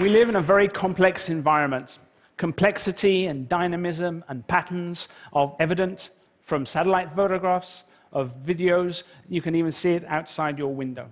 We live in a very complex environment. Complexity and dynamism and patterns are evident from satellite photographs, of videos. You can even see it outside your window.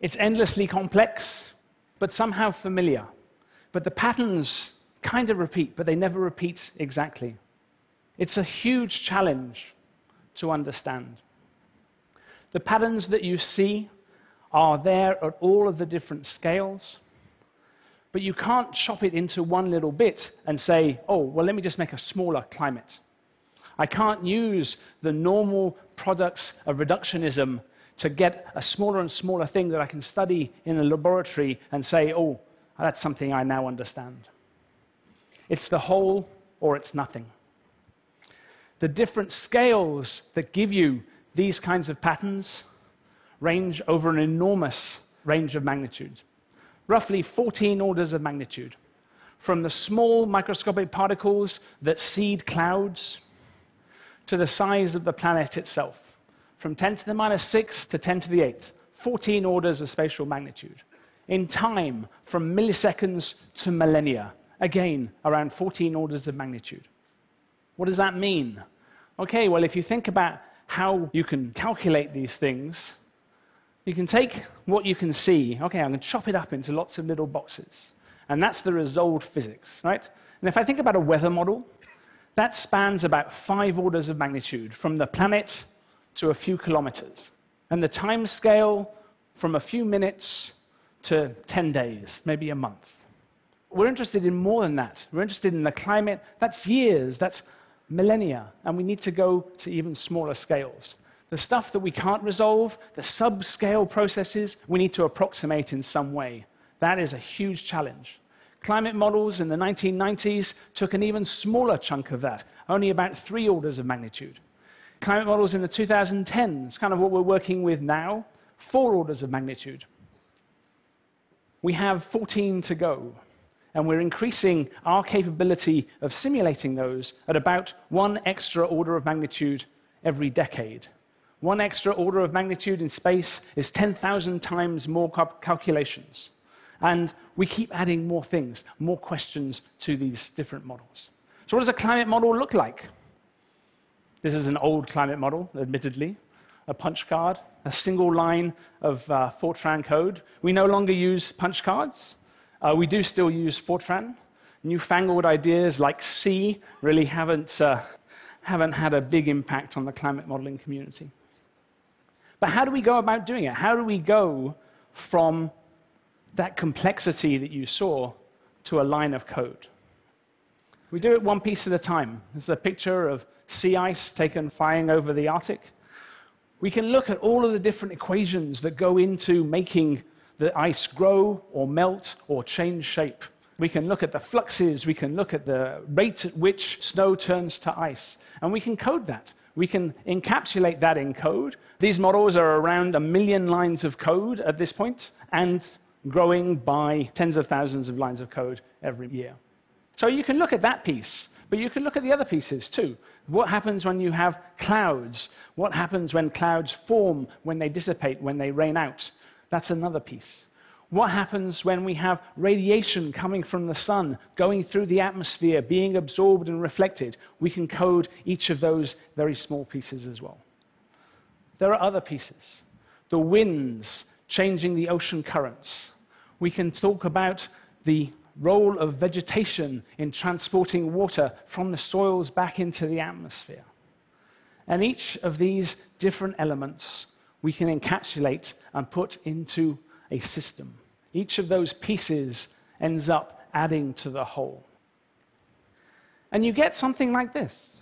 It's endlessly complex, but somehow familiar. But the patterns kind of repeat, but they never repeat exactly. It's a huge challenge to understand. The patterns that you see are there at all of the different scales, but you can't chop it into one little bit and say, oh, well, let me just make a smaller climate. I can't use the normal products of reductionism to get a smaller and smaller thing that I can study in a laboratory and say, oh, that's something I now understand. It's the whole or it's nothing. The different scales that give you these kinds of patterns range over an enormous range of magnitude, roughly 14 orders of magnitude, from the small microscopic particles that seed clouds to the size of the planet itself, from 10 to the minus 6 to 10 to the 8, 14 orders of spatial magnitude. In time, from milliseconds to millennia, again, around 14 orders of magnitude. What does that mean? Okay, well, if you think about how you can calculate these things, you can take what you can see, okay, I'm going to chop it up into lots of little boxes. And that's the resolved physics, right? And if I think about a weather model, that spans about five orders of magnitude, from the planet to a few kilometers. And the time scale from a few minutes to 10 days, maybe a month. We're interested in more than that. We're interested in the climate. That's years, that's millennia, and we need to go to even smaller scales. The stuff that we can't resolve, the subscale processes, we need to approximate in some way. That is a huge challenge. Climate models in the 1990s took an even smaller chunk of that, only about three orders of magnitude. Climate models in the 2010s, kind of what we're working with now, four orders of magnitude. We have 14 to go, and we're increasing our capability of simulating those at about one extra order of magnitude every decade. One extra order of magnitude in space is 10,000 times more calculations. And we keep adding more things, more questions to these different models. So, what does a climate model look like? This is an old climate model, admittedly, a punch card, a single line of uh, Fortran code. We no longer use punch cards. Uh, we do still use Fortran. Newfangled ideas like C really haven't, uh, haven't had a big impact on the climate modeling community. But how do we go about doing it? How do we go from that complexity that you saw to a line of code. We do it one piece at a time. This is a picture of sea ice taken flying over the Arctic. We can look at all of the different equations that go into making the ice grow or melt or change shape. We can look at the fluxes, we can look at the rate at which snow turns to ice, and we can code that. We can encapsulate that in code. These models are around a million lines of code at this point, and growing by tens of thousands of lines of code every year. So you can look at that piece, but you can look at the other pieces too. What happens when you have clouds? What happens when clouds form, when they dissipate, when they rain out? That's another piece. What happens when we have radiation coming from the sun, going through the atmosphere, being absorbed and reflected? We can code each of those very small pieces as well. There are other pieces. The winds changing the ocean currents, we can talk about the role of vegetation in transporting water from the soils back into the atmosphere. And each of these different elements we can encapsulate and put into a system. Each of those pieces ends up adding to the whole. And you get something like this.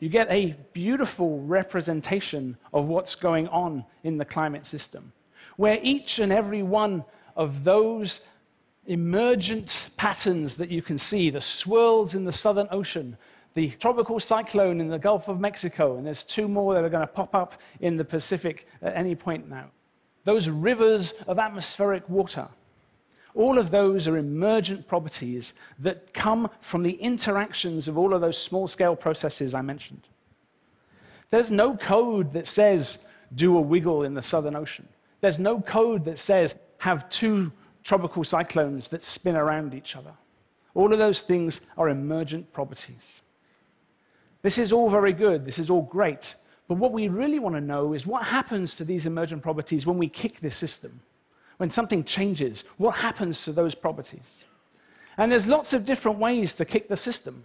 You get a beautiful representation of what's going on in the climate system, where each and every one of those emergent patterns that you can see the swirls in the Southern Ocean, the tropical cyclone in the Gulf of Mexico, and there's two more that are going to pop up in the Pacific at any point now. Those rivers of atmospheric water. All of those are emergent properties that come from the interactions of all of those small scale processes I mentioned. There's no code that says do a wiggle in the Southern Ocean. There's no code that says have two tropical cyclones that spin around each other. All of those things are emergent properties. This is all very good, this is all great, but what we really want to know is what happens to these emergent properties when we kick this system? When something changes, what happens to those properties? And there's lots of different ways to kick the system.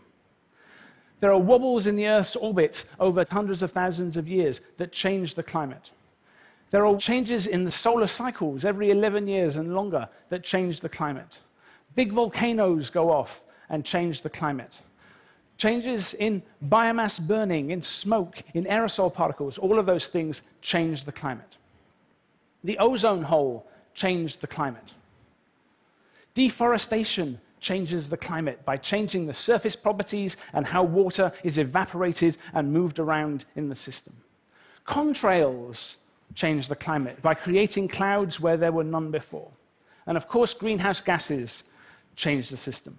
There are wobbles in the Earth's orbit over hundreds of thousands of years that change the climate. There are changes in the solar cycles every 11 years and longer that change the climate. Big volcanoes go off and change the climate. Changes in biomass burning, in smoke, in aerosol particles, all of those things change the climate. The ozone hole changed the climate. Deforestation changes the climate by changing the surface properties and how water is evaporated and moved around in the system. Contrails change the climate by creating clouds where there were none before. And of course, greenhouse gases change the system.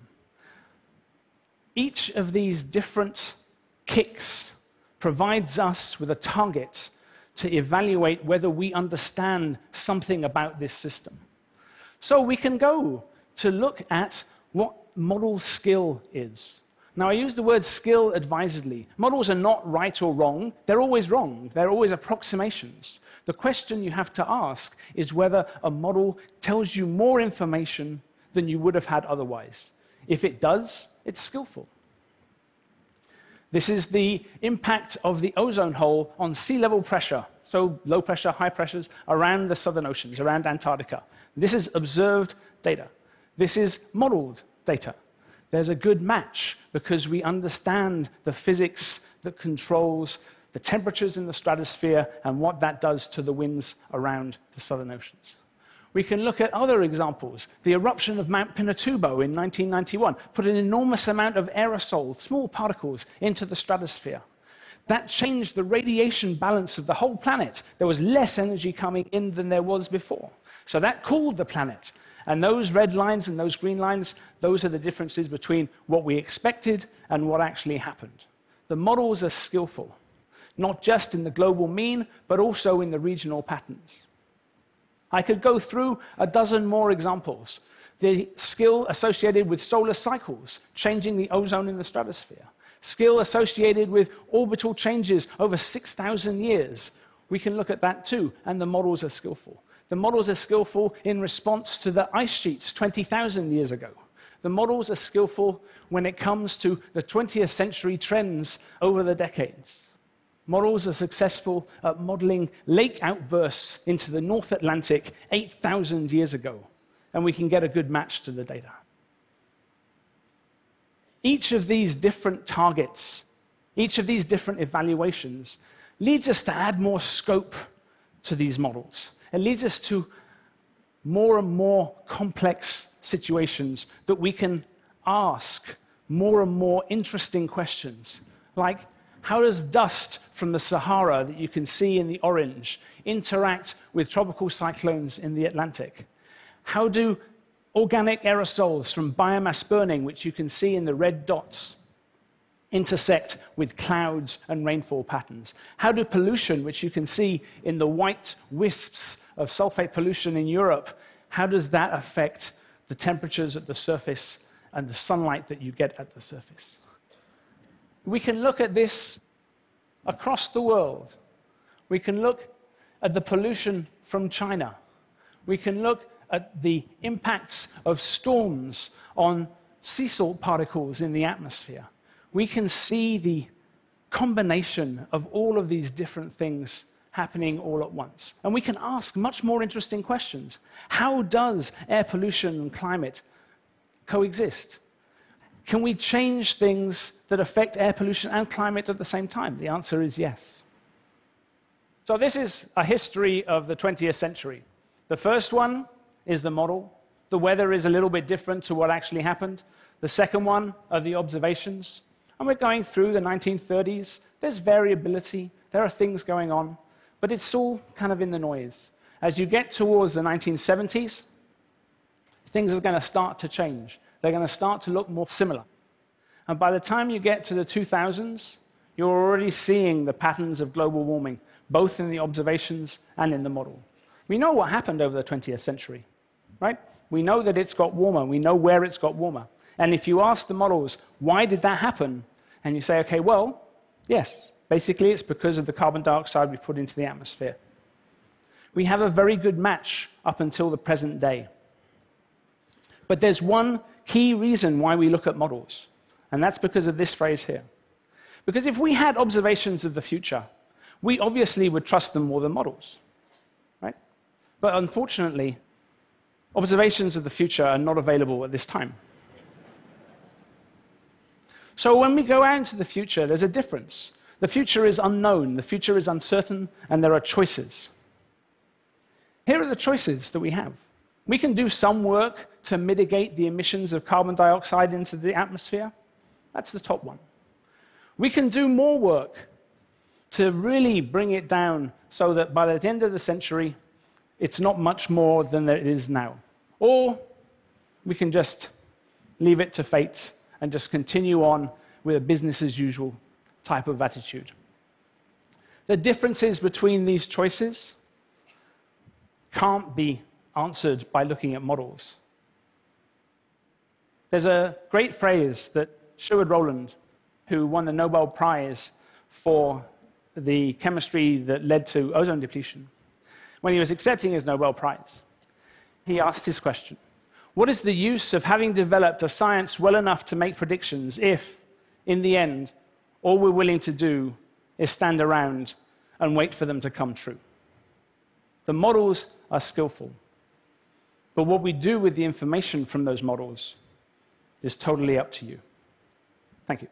Each of these different kicks provides us with a target to evaluate whether we understand something about this system. So we can go to look at what model skill is. Now, I use the word skill advisedly. Models are not right or wrong, they're always wrong, they're always approximations. The question you have to ask is whether a model tells you more information than you would have had otherwise. If it does, it's skillful. This is the impact of the ozone hole on sea level pressure, so low pressure, high pressures around the southern oceans, around Antarctica. This is observed data. This is modeled data. There's a good match because we understand the physics that controls the temperatures in the stratosphere and what that does to the winds around the southern oceans. We can look at other examples. The eruption of Mount Pinatubo in 1991 put an enormous amount of aerosol, small particles, into the stratosphere. That changed the radiation balance of the whole planet. There was less energy coming in than there was before. So that cooled the planet. And those red lines and those green lines, those are the differences between what we expected and what actually happened. The models are skillful, not just in the global mean, but also in the regional patterns. I could go through a dozen more examples. The skill associated with solar cycles, changing the ozone in the stratosphere. Skill associated with orbital changes over 6,000 years. We can look at that too, and the models are skillful. The models are skillful in response to the ice sheets 20,000 years ago. The models are skillful when it comes to the 20th century trends over the decades. Models are successful at modeling lake outbursts into the North Atlantic 8,000 years ago, and we can get a good match to the data. Each of these different targets, each of these different evaluations, leads us to add more scope to these models. It leads us to more and more complex situations that we can ask more and more interesting questions, like how does dust from the Sahara that you can see in the orange interact with tropical cyclones in the Atlantic? How do organic aerosols from biomass burning, which you can see in the red dots, intersect with clouds and rainfall patterns? How do pollution, which you can see in the white wisps of sulfate pollution in Europe, how does that affect the temperatures at the surface and the sunlight that you get at the surface? We can look at this across the world. We can look at the pollution from China. We can look at the impacts of storms on sea salt particles in the atmosphere we can see the combination of all of these different things happening all at once. And we can ask much more interesting questions. How does air pollution and climate coexist? Can we change things that affect air pollution and climate at the same time? The answer is yes. So, this is a history of the 20th century. The first one is the model. The weather is a little bit different to what actually happened. The second one are the observations. And we're going through the 1930s. There's variability, there are things going on, but it's all kind of in the noise. As you get towards the 1970s, things are going to start to change. They're going to start to look more similar. And by the time you get to the 2000s, you're already seeing the patterns of global warming, both in the observations and in the model. We know what happened over the 20th century. right? We know that it's got warmer. We know where it's got warmer. And if you ask the models, why did that happen? And you say, okay, well, yes, basically it's because of the carbon dioxide we put into the atmosphere. We have a very good match up until the present day. But there's one key reason why we look at models, and that's because of this phrase here. Because if we had observations of the future, we obviously would trust them more than models, right? But unfortunately, observations of the future are not available at this time. So when we go out into the future, there's a difference. The future is unknown, the future is uncertain, and there are choices. Here are the choices that we have. We can do some work to mitigate the emissions of carbon dioxide into the atmosphere. That's the top one. We can do more work to really bring it down so that by the end of the century, it's not much more than it is now. Or we can just leave it to fate and just continue on with a business as usual type of attitude. The differences between these choices can't be answered by looking at models. There's a great phrase that Sherwood Rowland, who won the Nobel Prize for the chemistry that led to ozone depletion, when he was accepting his Nobel Prize, he asked this question what is the use of having developed a science well enough to make predictions if, in the end, all we're willing to do is stand around and wait for them to come true? The models are skillful. But what we do with the information from those models is totally up to you. Thank you.